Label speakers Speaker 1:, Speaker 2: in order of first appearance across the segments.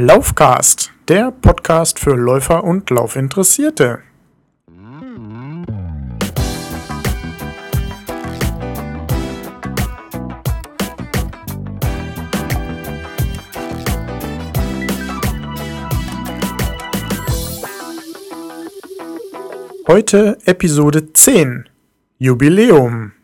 Speaker 1: Laufcast, der Podcast für Läufer und Laufinteressierte. Heute Episode 10 Jubiläum.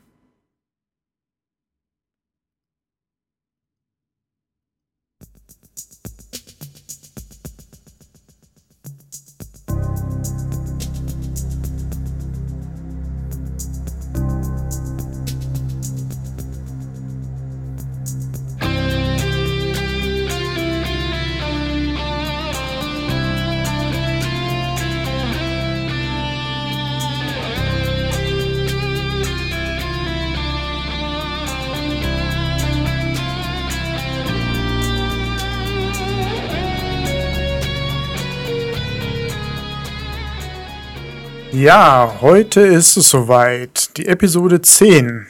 Speaker 1: Ja, heute ist es soweit. Die Episode 10.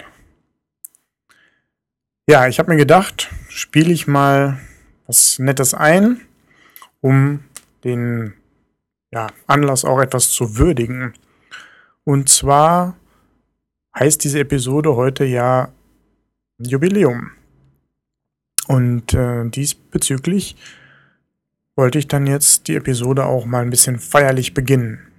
Speaker 1: Ja, ich habe mir gedacht, spiele ich mal was Nettes ein, um den ja, Anlass auch etwas zu würdigen. Und zwar heißt diese Episode heute ja Jubiläum. Und äh, diesbezüglich wollte ich dann jetzt die Episode auch mal ein bisschen feierlich beginnen.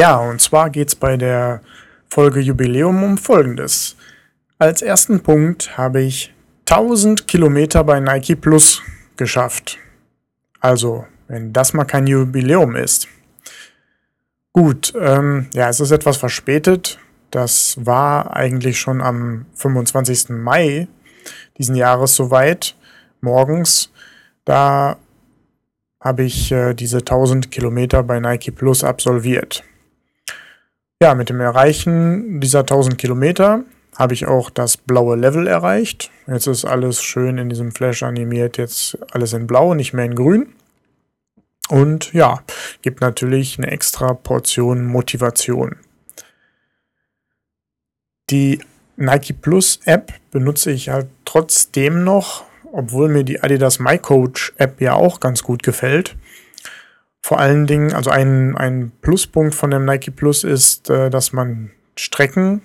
Speaker 1: Ja, und zwar geht es bei der Folge Jubiläum um Folgendes. Als ersten Punkt habe ich 1000 Kilometer bei Nike Plus geschafft. Also, wenn das mal kein Jubiläum ist. Gut, ähm, ja, es ist etwas verspätet. Das war eigentlich schon am 25. Mai diesen Jahres soweit, morgens. Da habe ich äh, diese 1000 Kilometer bei Nike Plus absolviert. Ja, mit dem Erreichen dieser 1000 Kilometer habe ich auch das blaue Level erreicht. Jetzt ist alles schön in diesem Flash animiert, jetzt alles in blau, nicht mehr in grün. Und ja, gibt natürlich eine extra Portion Motivation. Die Nike Plus App benutze ich halt trotzdem noch, obwohl mir die Adidas MyCoach App ja auch ganz gut gefällt vor allen Dingen, also ein, ein Pluspunkt von dem Nike Plus ist, äh, dass man Strecken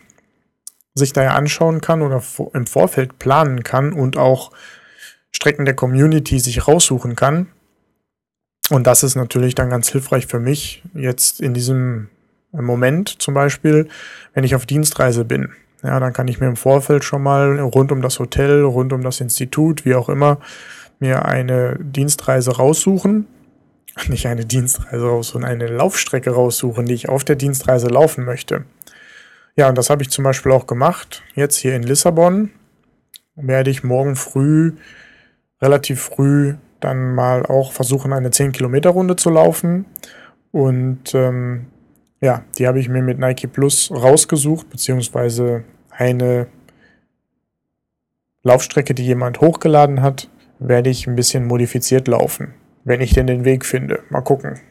Speaker 1: sich da ja anschauen kann oder im Vorfeld planen kann und auch Strecken der Community sich raussuchen kann. Und das ist natürlich dann ganz hilfreich für mich jetzt in diesem Moment zum Beispiel, wenn ich auf Dienstreise bin. Ja, dann kann ich mir im Vorfeld schon mal rund um das Hotel, rund um das Institut, wie auch immer, mir eine Dienstreise raussuchen nicht eine Dienstreise raussuchen, eine Laufstrecke raussuchen, die ich auf der Dienstreise laufen möchte. Ja, und das habe ich zum Beispiel auch gemacht. Jetzt hier in Lissabon werde ich morgen früh, relativ früh, dann mal auch versuchen, eine 10-Kilometer-Runde zu laufen. Und ähm, ja, die habe ich mir mit Nike Plus rausgesucht, beziehungsweise eine Laufstrecke, die jemand hochgeladen hat, werde ich ein bisschen modifiziert laufen wenn ich denn den Weg finde. Mal gucken.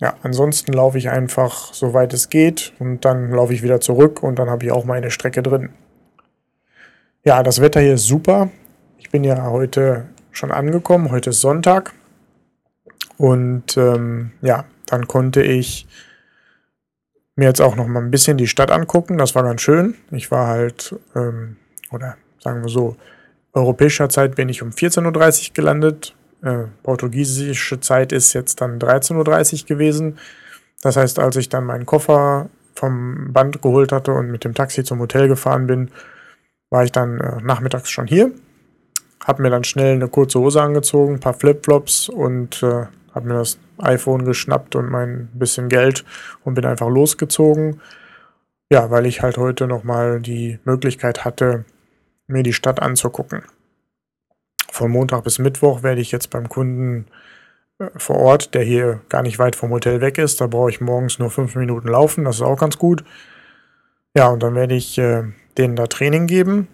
Speaker 1: Ja, ansonsten laufe ich einfach so weit es geht und dann laufe ich wieder zurück und dann habe ich auch meine Strecke drin. Ja, das Wetter hier ist super. Ich bin ja heute schon angekommen. Heute ist Sonntag. Und ähm, ja, dann konnte ich mir jetzt auch noch mal ein bisschen die Stadt angucken. Das war ganz schön. Ich war halt, ähm, oder sagen wir so, europäischer Zeit bin ich um 14.30 Uhr gelandet äh, portugiesische Zeit ist jetzt dann 13.30 Uhr gewesen. Das heißt, als ich dann meinen Koffer vom Band geholt hatte und mit dem Taxi zum Hotel gefahren bin, war ich dann äh, nachmittags schon hier. Hab mir dann schnell eine kurze Hose angezogen, ein paar Flipflops und äh, habe mir das iPhone geschnappt und mein bisschen Geld und bin einfach losgezogen. Ja, weil ich halt heute nochmal die Möglichkeit hatte, mir die Stadt anzugucken von Montag bis Mittwoch werde ich jetzt beim Kunden äh, vor Ort, der hier gar nicht weit vom Hotel weg ist. Da brauche ich morgens nur fünf Minuten laufen, das ist auch ganz gut. Ja, und dann werde ich äh, denen da Training geben.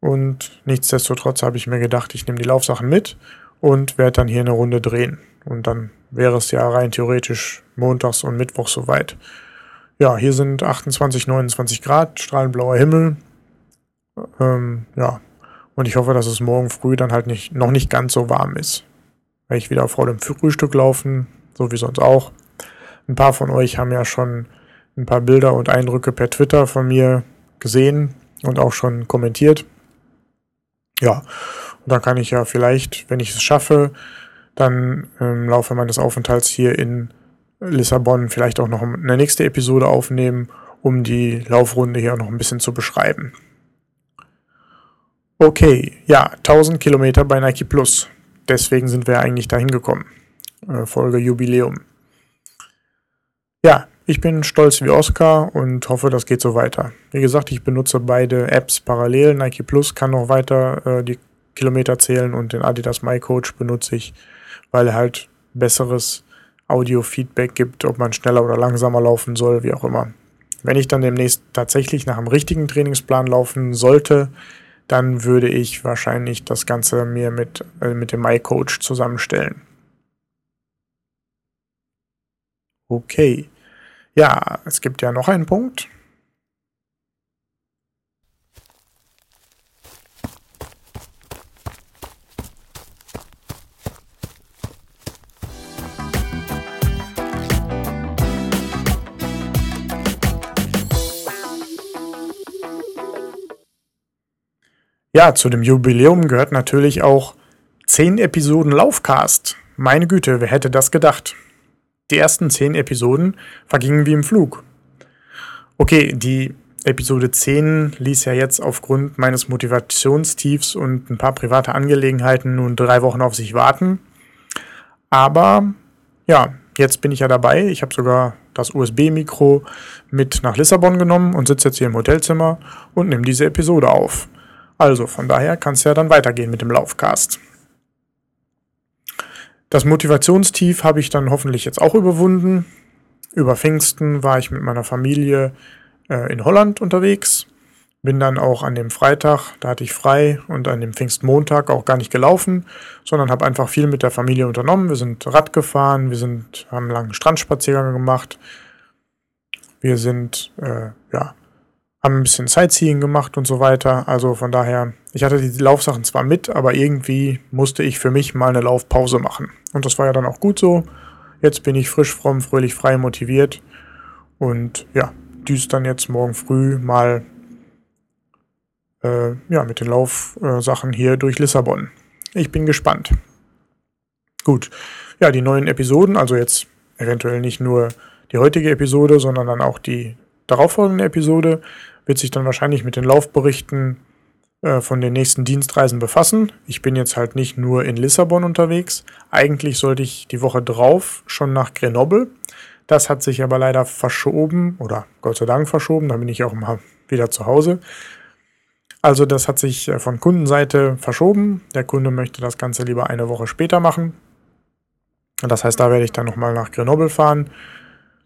Speaker 1: Und nichtsdestotrotz habe ich mir gedacht, ich nehme die Laufsachen mit und werde dann hier eine Runde drehen. Und dann wäre es ja rein theoretisch montags und mittwochs soweit. Ja, hier sind 28, 29 Grad, strahlend blauer Himmel. Ähm, ja, und ich hoffe, dass es morgen früh dann halt nicht, noch nicht ganz so warm ist. Weil ich wieder vor dem Frühstück laufen, so wie sonst auch. Ein paar von euch haben ja schon ein paar Bilder und Eindrücke per Twitter von mir gesehen und auch schon kommentiert. Ja, und dann kann ich ja vielleicht, wenn ich es schaffe, dann im Laufe meines Aufenthalts hier in Lissabon vielleicht auch noch eine nächste Episode aufnehmen, um die Laufrunde hier noch ein bisschen zu beschreiben. Okay, ja, 1000 Kilometer bei Nike Plus. Deswegen sind wir eigentlich dahin gekommen. Äh, Folge Jubiläum. Ja, ich bin stolz wie Oscar und hoffe, das geht so weiter. Wie gesagt, ich benutze beide Apps parallel. Nike Plus kann noch weiter äh, die Kilometer zählen und den Adidas My Coach benutze ich, weil er halt besseres Audio-Feedback gibt, ob man schneller oder langsamer laufen soll, wie auch immer. Wenn ich dann demnächst tatsächlich nach einem richtigen Trainingsplan laufen sollte, dann würde ich wahrscheinlich das Ganze mir mit, äh, mit dem MyCoach zusammenstellen. Okay. Ja, es gibt ja noch einen Punkt. Ja, zu dem Jubiläum gehört natürlich auch 10 Episoden Laufcast. Meine Güte, wer hätte das gedacht? Die ersten 10 Episoden vergingen wie im Flug. Okay, die Episode 10 ließ ja jetzt aufgrund meines Motivationstiefs und ein paar private Angelegenheiten nun drei Wochen auf sich warten. Aber ja, jetzt bin ich ja dabei. Ich habe sogar das USB-Mikro mit nach Lissabon genommen und sitze jetzt hier im Hotelzimmer und nehme diese Episode auf. Also von daher kann es ja dann weitergehen mit dem Laufcast. Das Motivationstief habe ich dann hoffentlich jetzt auch überwunden. Über Pfingsten war ich mit meiner Familie äh, in Holland unterwegs. Bin dann auch an dem Freitag, da hatte ich frei, und an dem Pfingstmontag auch gar nicht gelaufen, sondern habe einfach viel mit der Familie unternommen. Wir sind Rad gefahren, wir sind, haben einen langen Strandspaziergang gemacht. Wir sind äh, ja, haben ein bisschen Sightseeing gemacht und so weiter. Also von daher, ich hatte die Laufsachen zwar mit, aber irgendwie musste ich für mich mal eine Laufpause machen. Und das war ja dann auch gut so. Jetzt bin ich frisch, fromm, fröhlich, frei, motiviert. Und ja, düst dann jetzt morgen früh mal äh, ja, mit den Laufsachen hier durch Lissabon. Ich bin gespannt. Gut. Ja, die neuen Episoden, also jetzt eventuell nicht nur die heutige Episode, sondern dann auch die darauffolgende Episode wird sich dann wahrscheinlich mit den Laufberichten äh, von den nächsten Dienstreisen befassen. Ich bin jetzt halt nicht nur in Lissabon unterwegs. Eigentlich sollte ich die Woche drauf schon nach Grenoble. Das hat sich aber leider verschoben oder Gott sei Dank verschoben. Da bin ich auch mal wieder zu Hause. Also das hat sich äh, von Kundenseite verschoben. Der Kunde möchte das Ganze lieber eine Woche später machen. Das heißt, da werde ich dann nochmal nach Grenoble fahren.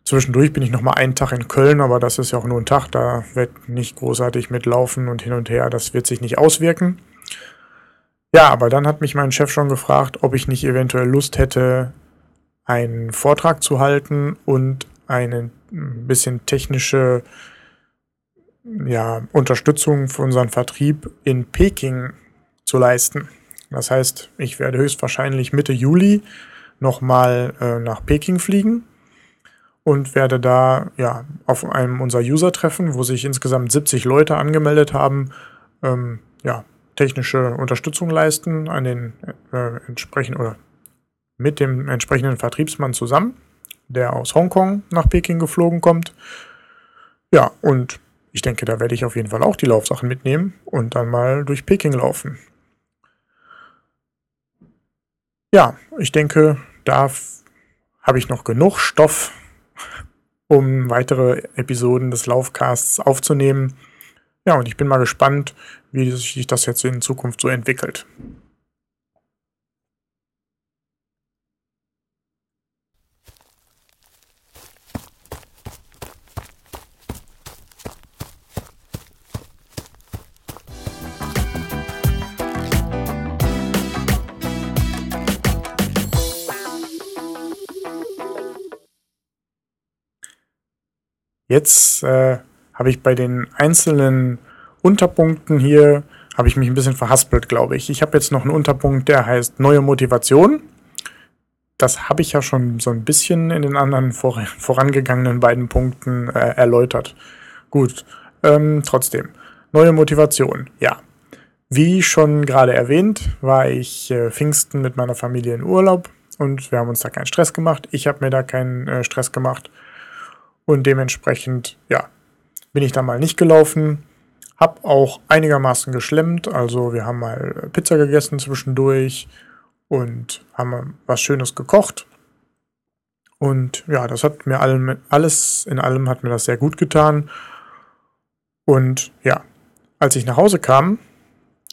Speaker 1: Zwischendurch bin ich noch mal einen Tag in Köln, aber das ist ja auch nur ein Tag. Da wird nicht großartig mitlaufen und hin und her. Das wird sich nicht auswirken. Ja, aber dann hat mich mein Chef schon gefragt, ob ich nicht eventuell Lust hätte, einen Vortrag zu halten und eine bisschen technische ja, Unterstützung für unseren Vertrieb in Peking zu leisten. Das heißt, ich werde höchstwahrscheinlich Mitte Juli nochmal äh, nach Peking fliegen und werde da ja auf einem unserer User-Treffen, wo sich insgesamt 70 Leute angemeldet haben, ähm, ja, technische Unterstützung leisten an den äh, entsprechenden oder mit dem entsprechenden Vertriebsmann zusammen, der aus Hongkong nach Peking geflogen kommt. Ja, und ich denke, da werde ich auf jeden Fall auch die Laufsachen mitnehmen und dann mal durch Peking laufen. Ja, ich denke, da habe ich noch genug Stoff um weitere Episoden des Laufcasts aufzunehmen. Ja, und ich bin mal gespannt, wie sich das jetzt in Zukunft so entwickelt. Jetzt äh, habe ich bei den einzelnen Unterpunkten hier, habe ich mich ein bisschen verhaspelt, glaube ich. Ich habe jetzt noch einen Unterpunkt, der heißt neue Motivation. Das habe ich ja schon so ein bisschen in den anderen vor, vorangegangenen beiden Punkten äh, erläutert. Gut, ähm, trotzdem. Neue Motivation, ja. Wie schon gerade erwähnt, war ich äh, Pfingsten mit meiner Familie in Urlaub und wir haben uns da keinen Stress gemacht. Ich habe mir da keinen äh, Stress gemacht und dementsprechend, ja, bin ich da mal nicht gelaufen. Hab auch einigermaßen geschlemmt, also wir haben mal Pizza gegessen zwischendurch und haben was Schönes gekocht. Und ja, das hat mir allem, alles in allem hat mir das sehr gut getan. Und ja, als ich nach Hause kam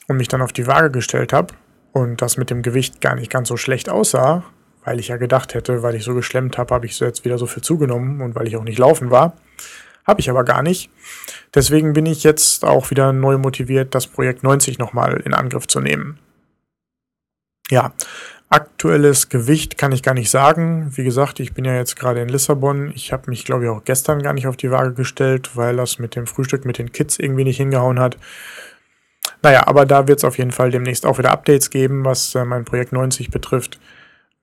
Speaker 1: und mich dann auf die Waage gestellt habe und das mit dem Gewicht gar nicht ganz so schlecht aussah, weil ich ja gedacht hätte, weil ich so geschlemmt habe, habe ich so jetzt wieder so viel zugenommen und weil ich auch nicht laufen war. Habe ich aber gar nicht. Deswegen bin ich jetzt auch wieder neu motiviert, das Projekt 90 nochmal in Angriff zu nehmen. Ja, aktuelles Gewicht kann ich gar nicht sagen. Wie gesagt, ich bin ja jetzt gerade in Lissabon. Ich habe mich, glaube ich, auch gestern gar nicht auf die Waage gestellt, weil das mit dem Frühstück mit den Kids irgendwie nicht hingehauen hat. Naja, aber da wird es auf jeden Fall demnächst auch wieder Updates geben, was äh, mein Projekt 90 betrifft.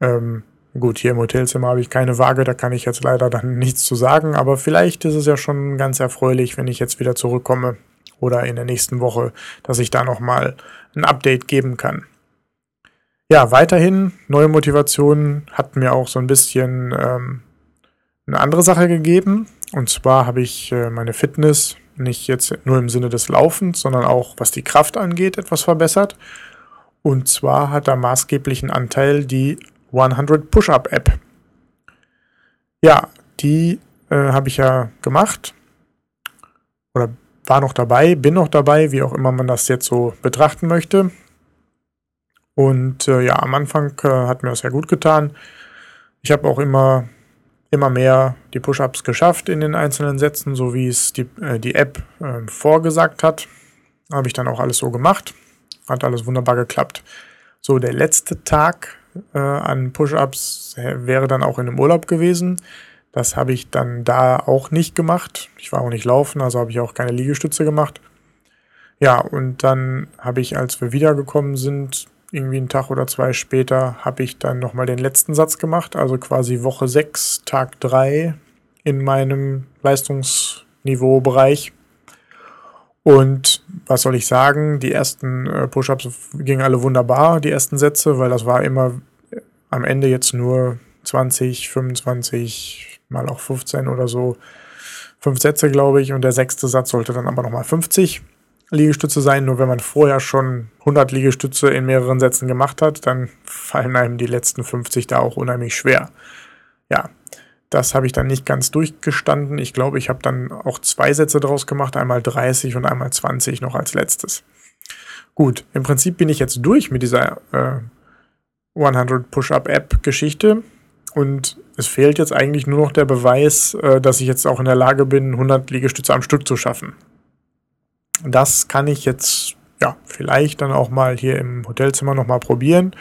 Speaker 1: Ähm, gut, hier im Hotelzimmer habe ich keine Waage, da kann ich jetzt leider dann nichts zu sagen, aber vielleicht ist es ja schon ganz erfreulich, wenn ich jetzt wieder zurückkomme oder in der nächsten Woche, dass ich da nochmal ein Update geben kann. Ja, weiterhin, neue Motivation hat mir auch so ein bisschen ähm, eine andere Sache gegeben. Und zwar habe ich äh, meine Fitness nicht jetzt nur im Sinne des Laufens, sondern auch was die Kraft angeht, etwas verbessert. Und zwar hat da maßgeblichen Anteil die 100 Push-Up App. Ja, die äh, habe ich ja gemacht oder war noch dabei, bin noch dabei, wie auch immer man das jetzt so betrachten möchte. Und äh, ja, am Anfang äh, hat mir das sehr gut getan. Ich habe auch immer, immer mehr die Push-Ups geschafft in den einzelnen Sätzen, so wie es die, äh, die App ähm, vorgesagt hat. Habe ich dann auch alles so gemacht. Hat alles wunderbar geklappt. So, der letzte Tag äh, an Push-Ups wäre dann auch in einem Urlaub gewesen. Das habe ich dann da auch nicht gemacht. Ich war auch nicht laufen, also habe ich auch keine Liegestütze gemacht. Ja, und dann habe ich, als wir wiedergekommen sind, irgendwie einen Tag oder zwei später, habe ich dann nochmal den letzten Satz gemacht, also quasi Woche 6, Tag 3 in meinem Leistungsniveaubereich. Und was soll ich sagen? Die ersten äh, Push-ups gingen alle wunderbar, die ersten Sätze, weil das war immer äh, am Ende jetzt nur 20, 25, mal auch 15 oder so. Fünf Sätze, glaube ich. Und der sechste Satz sollte dann aber nochmal 50 Liegestütze sein. Nur wenn man vorher schon 100 Liegestütze in mehreren Sätzen gemacht hat, dann fallen einem die letzten 50 da auch unheimlich schwer. Ja, das habe ich dann nicht ganz durchgestanden. Ich glaube, ich habe dann auch zwei Sätze draus gemacht, einmal 30 und einmal 20 noch als letztes. Gut, im Prinzip bin ich jetzt durch mit dieser äh, 100 Push-Up-App-Geschichte und es fehlt jetzt eigentlich nur noch der Beweis, äh, dass ich jetzt auch in der Lage bin, 100 Liegestütze am Stück zu schaffen. Das kann ich jetzt ja vielleicht dann auch mal hier im Hotelzimmer nochmal probieren.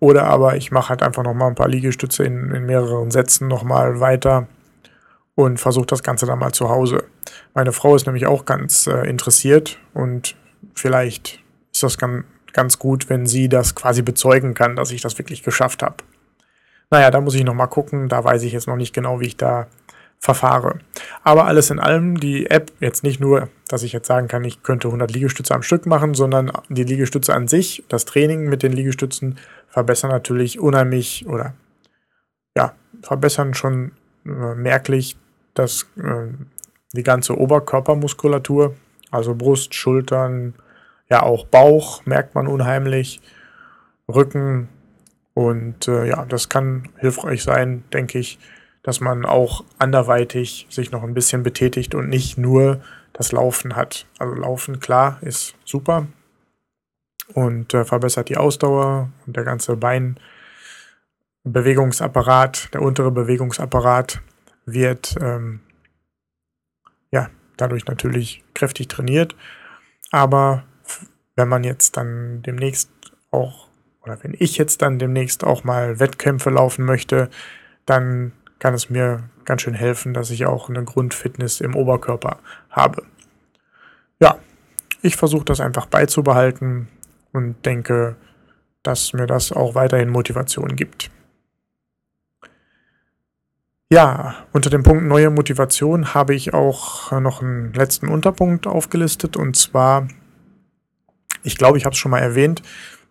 Speaker 1: Oder aber ich mache halt einfach nochmal ein paar Liegestütze in, in mehreren Sätzen nochmal weiter und versuche das Ganze dann mal zu Hause. Meine Frau ist nämlich auch ganz äh, interessiert und vielleicht ist das ganz, ganz gut, wenn sie das quasi bezeugen kann, dass ich das wirklich geschafft habe. Naja, da muss ich nochmal gucken. Da weiß ich jetzt noch nicht genau, wie ich da verfahre. Aber alles in allem, die App, jetzt nicht nur, dass ich jetzt sagen kann, ich könnte 100 Liegestütze am Stück machen, sondern die Liegestütze an sich, das Training mit den Liegestützen verbessern natürlich unheimlich oder ja, verbessern schon äh, merklich das, äh, die ganze Oberkörpermuskulatur, also Brust, Schultern, ja auch Bauch merkt man unheimlich, Rücken. Und äh, ja, das kann hilfreich sein, denke ich, dass man auch anderweitig sich noch ein bisschen betätigt und nicht nur das Laufen hat. Also Laufen, klar, ist super und äh, verbessert die Ausdauer und der ganze Beinbewegungsapparat, der untere Bewegungsapparat wird ähm, ja dadurch natürlich kräftig trainiert. Aber wenn man jetzt dann demnächst auch, oder wenn ich jetzt dann demnächst auch mal Wettkämpfe laufen möchte, dann kann es mir ganz schön helfen, dass ich auch eine Grundfitness im Oberkörper habe. Ja, ich versuche das einfach beizubehalten und denke, dass mir das auch weiterhin Motivation gibt. Ja, unter dem Punkt neue Motivation habe ich auch noch einen letzten Unterpunkt aufgelistet und zwar, ich glaube, ich habe es schon mal erwähnt,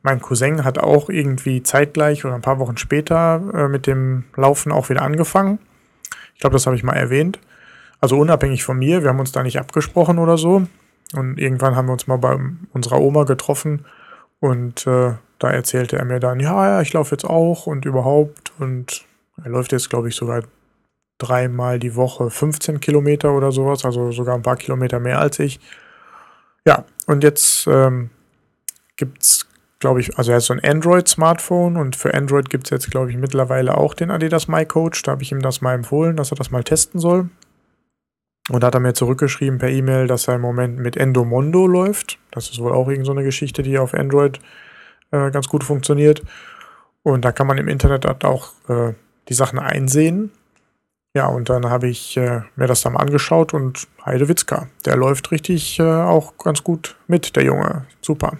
Speaker 1: mein Cousin hat auch irgendwie zeitgleich oder ein paar Wochen später äh, mit dem Laufen auch wieder angefangen. Ich glaube, das habe ich mal erwähnt. Also unabhängig von mir, wir haben uns da nicht abgesprochen oder so. Und irgendwann haben wir uns mal bei unserer Oma getroffen und äh, da erzählte er mir dann, ja, ja, ich laufe jetzt auch und überhaupt. Und er läuft jetzt, glaube ich, sogar dreimal die Woche 15 Kilometer oder sowas, also sogar ein paar Kilometer mehr als ich. Ja, und jetzt ähm, gibt es, glaube ich, also er hat so ein Android-Smartphone und für Android gibt es jetzt, glaube ich, mittlerweile auch den Adidas My Coach. Da habe ich ihm das mal empfohlen, dass er das mal testen soll. Und da hat er mir zurückgeschrieben per E-Mail, dass er im Moment mit Endomondo läuft. Das ist wohl auch irgendeine so Geschichte, die auf Android äh, ganz gut funktioniert. Und da kann man im Internet auch äh, die Sachen einsehen. Ja, und dann habe ich äh, mir das dann mal angeschaut und Heidewitzka, der läuft richtig äh, auch ganz gut mit, der Junge. Super.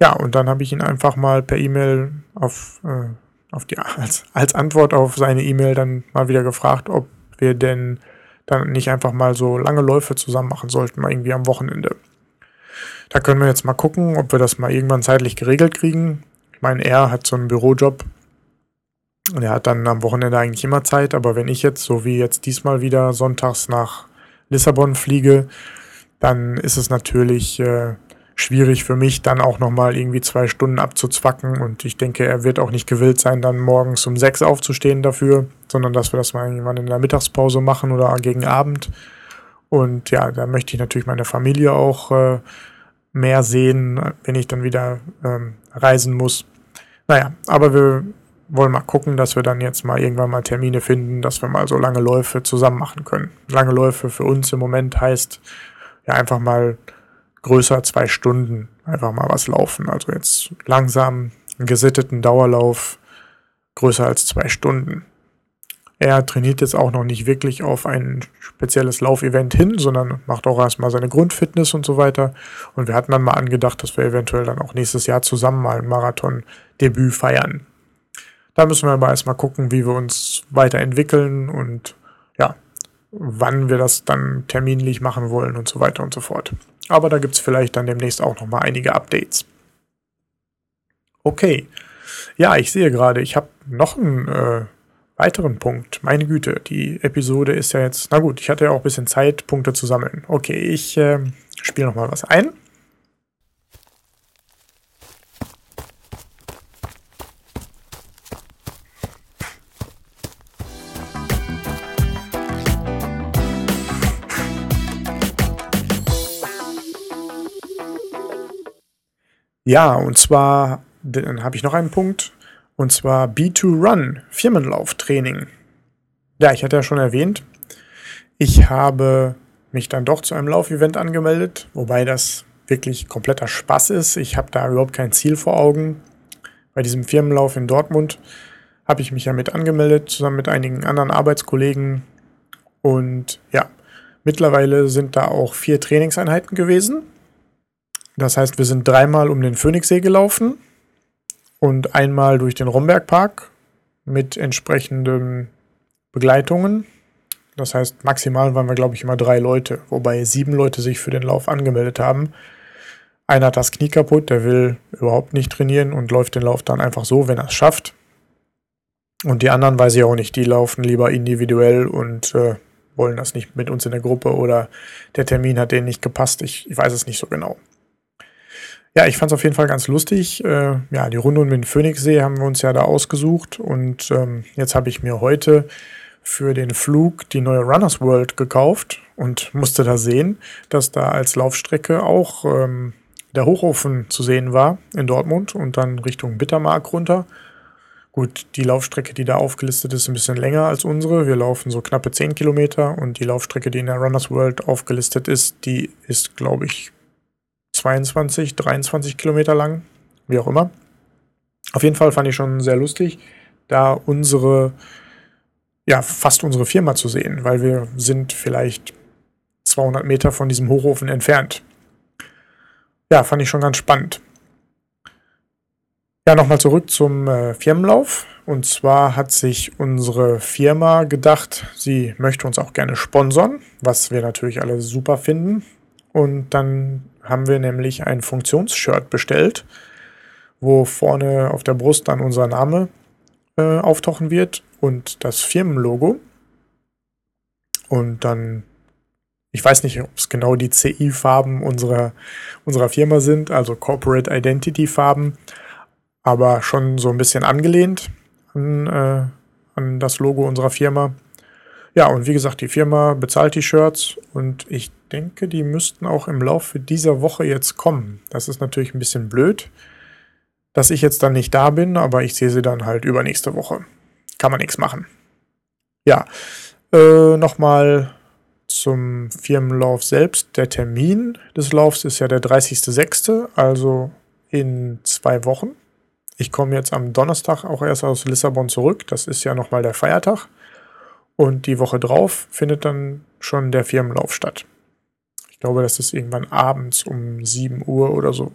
Speaker 1: Ja, und dann habe ich ihn einfach mal per E-Mail auf, äh, auf die, als, als Antwort auf seine E-Mail dann mal wieder gefragt, ob wir denn dann nicht einfach mal so lange Läufe zusammen machen sollten, mal irgendwie am Wochenende. Da können wir jetzt mal gucken, ob wir das mal irgendwann zeitlich geregelt kriegen. Ich meine, er hat so einen Bürojob, und er hat dann am Wochenende eigentlich immer Zeit, aber wenn ich jetzt, so wie jetzt diesmal wieder sonntags nach Lissabon fliege, dann ist es natürlich äh, schwierig für mich, dann auch nochmal irgendwie zwei Stunden abzuzwacken. Und ich denke, er wird auch nicht gewillt sein, dann morgens um sechs aufzustehen dafür, sondern dass wir das mal irgendwann in der Mittagspause machen oder gegen Abend. Und ja, da möchte ich natürlich meine Familie auch äh, mehr sehen, wenn ich dann wieder ähm, reisen muss. Naja, aber wir wollen mal gucken, dass wir dann jetzt mal irgendwann mal Termine finden, dass wir mal so lange Läufe zusammen machen können. Lange Läufe für uns im Moment heißt ja einfach mal größer zwei Stunden einfach mal was laufen. Also jetzt langsam einen gesitteten Dauerlauf größer als zwei Stunden. Er trainiert jetzt auch noch nicht wirklich auf ein spezielles Laufevent hin, sondern macht auch erstmal seine Grundfitness und so weiter. Und wir hatten dann mal angedacht, dass wir eventuell dann auch nächstes Jahr zusammen mal ein Marathon-Debüt feiern. Da müssen wir aber erstmal gucken, wie wir uns weiterentwickeln und ja, wann wir das dann terminlich machen wollen und so weiter und so fort. Aber da gibt es vielleicht dann demnächst auch nochmal einige Updates. Okay. Ja, ich sehe gerade, ich habe noch einen äh, weiteren Punkt. Meine Güte, die Episode ist ja jetzt. Na gut, ich hatte ja auch ein bisschen Zeit, Punkte zu sammeln. Okay, ich äh, spiele nochmal was ein. Ja, und zwar, dann habe ich noch einen Punkt, und zwar B2Run, Firmenlauftraining. Ja, ich hatte ja schon erwähnt, ich habe mich dann doch zu einem Laufevent angemeldet, wobei das wirklich kompletter Spaß ist. Ich habe da überhaupt kein Ziel vor Augen. Bei diesem Firmenlauf in Dortmund habe ich mich ja mit angemeldet, zusammen mit einigen anderen Arbeitskollegen. Und ja, mittlerweile sind da auch vier Trainingseinheiten gewesen. Das heißt, wir sind dreimal um den Phoenixsee gelaufen und einmal durch den Rombergpark mit entsprechenden Begleitungen. Das heißt, maximal waren wir, glaube ich, immer drei Leute, wobei sieben Leute sich für den Lauf angemeldet haben. Einer hat das Knie kaputt, der will überhaupt nicht trainieren und läuft den Lauf dann einfach so, wenn er es schafft. Und die anderen weiß ich auch nicht, die laufen lieber individuell und äh, wollen das nicht mit uns in der Gruppe oder der Termin hat denen nicht gepasst. Ich, ich weiß es nicht so genau. Ja, ich fand es auf jeden Fall ganz lustig. Äh, ja, die Runde um den Phoenixsee haben wir uns ja da ausgesucht und ähm, jetzt habe ich mir heute für den Flug die neue Runners World gekauft und musste da sehen, dass da als Laufstrecke auch ähm, der Hochofen zu sehen war in Dortmund und dann Richtung Bittermark runter. Gut, die Laufstrecke, die da aufgelistet ist, ist ein bisschen länger als unsere. Wir laufen so knappe 10 Kilometer und die Laufstrecke, die in der Runners World aufgelistet ist, die ist, glaube ich, 22, 23 Kilometer lang, wie auch immer. Auf jeden Fall fand ich schon sehr lustig, da unsere ja, fast unsere Firma zu sehen, weil wir sind vielleicht 200 Meter von diesem Hochofen entfernt. Ja, fand ich schon ganz spannend. Ja, nochmal zurück zum äh, Firmenlauf. Und zwar hat sich unsere Firma gedacht, sie möchte uns auch gerne sponsern, was wir natürlich alle super finden. Und dann haben wir nämlich ein Funktionsshirt bestellt, wo vorne auf der Brust dann unser Name äh, auftauchen wird und das Firmenlogo. Und dann, ich weiß nicht, ob es genau die CI-Farben unserer, unserer Firma sind, also Corporate Identity Farben, aber schon so ein bisschen angelehnt an, äh, an das Logo unserer Firma. Ja, und wie gesagt, die Firma bezahlt die Shirts und ich denke, die müssten auch im Laufe dieser Woche jetzt kommen. Das ist natürlich ein bisschen blöd, dass ich jetzt dann nicht da bin, aber ich sehe sie dann halt übernächste Woche. Kann man nichts machen. Ja, äh, nochmal zum Firmenlauf selbst. Der Termin des Laufs ist ja der 30.06., also in zwei Wochen. Ich komme jetzt am Donnerstag auch erst aus Lissabon zurück. Das ist ja nochmal der Feiertag. Und die Woche drauf findet dann schon der Firmenlauf statt. Glaube, das ist irgendwann abends um 7 Uhr oder so.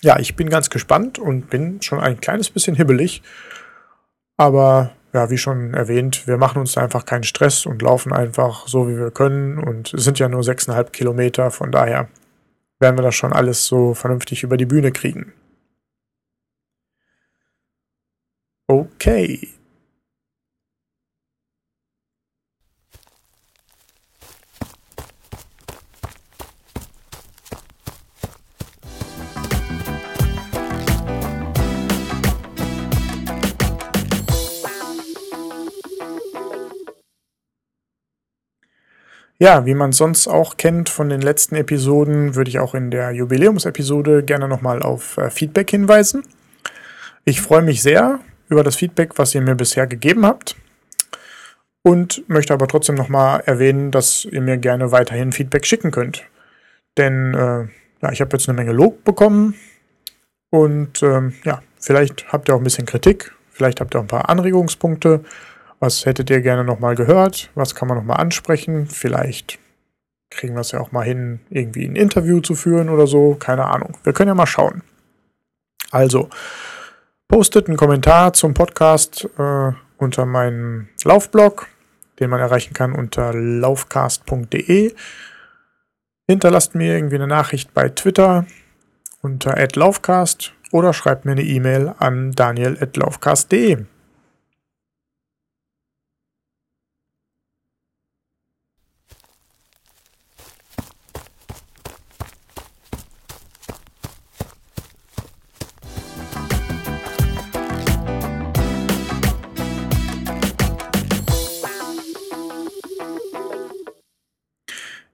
Speaker 1: Ja, ich bin ganz gespannt und bin schon ein kleines bisschen hibbelig. Aber ja, wie schon erwähnt, wir machen uns einfach keinen Stress und laufen einfach so, wie wir können. Und es sind ja nur 6,5 Kilometer, von daher werden wir das schon alles so vernünftig über die Bühne kriegen. Okay, Ja, wie man sonst auch kennt von den letzten Episoden, würde ich auch in der Jubiläumsepisode gerne nochmal auf äh, Feedback hinweisen. Ich freue mich sehr über das Feedback, was ihr mir bisher gegeben habt. Und möchte aber trotzdem nochmal erwähnen, dass ihr mir gerne weiterhin Feedback schicken könnt. Denn äh, ja, ich habe jetzt eine Menge Lob bekommen. Und ähm, ja, vielleicht habt ihr auch ein bisschen Kritik, vielleicht habt ihr auch ein paar Anregungspunkte. Was hättet ihr gerne nochmal gehört? Was kann man nochmal ansprechen? Vielleicht kriegen wir es ja auch mal hin, irgendwie ein Interview zu führen oder so. Keine Ahnung. Wir können ja mal schauen. Also, postet einen Kommentar zum Podcast äh, unter meinem Laufblog, den man erreichen kann unter laufcast.de. Hinterlasst mir irgendwie eine Nachricht bei Twitter unter @laufcast oder schreibt mir eine E-Mail an daniel@laufcast.de.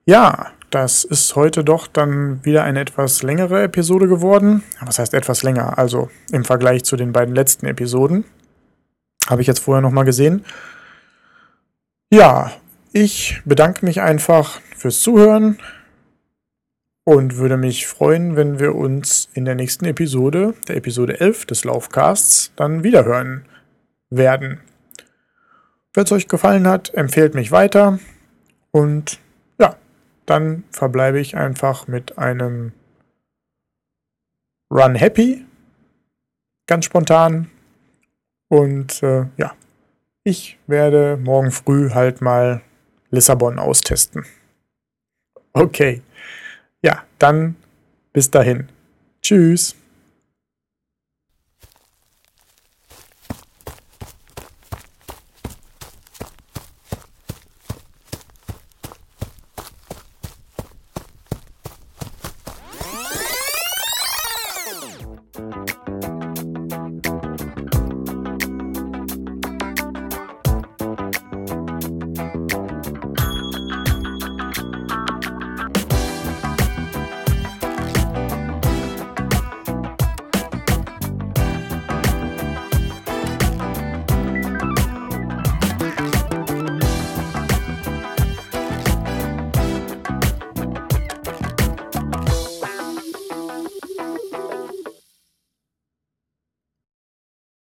Speaker 1: Ja, das ist heute doch dann wieder eine etwas längere Episode geworden. Was heißt etwas länger? Also im Vergleich zu den beiden letzten Episoden. Habe ich jetzt vorher nochmal gesehen. Ja, ich bedanke mich einfach fürs Zuhören und würde mich freuen, wenn wir uns in der nächsten Episode, der Episode 11 des Laufcasts, dann wiederhören werden. Wenn es euch gefallen hat, empfehlt mich weiter und dann verbleibe ich einfach mit einem Run Happy. Ganz spontan. Und äh, ja, ich werde morgen früh halt mal Lissabon austesten. Okay. Ja, dann bis dahin. Tschüss.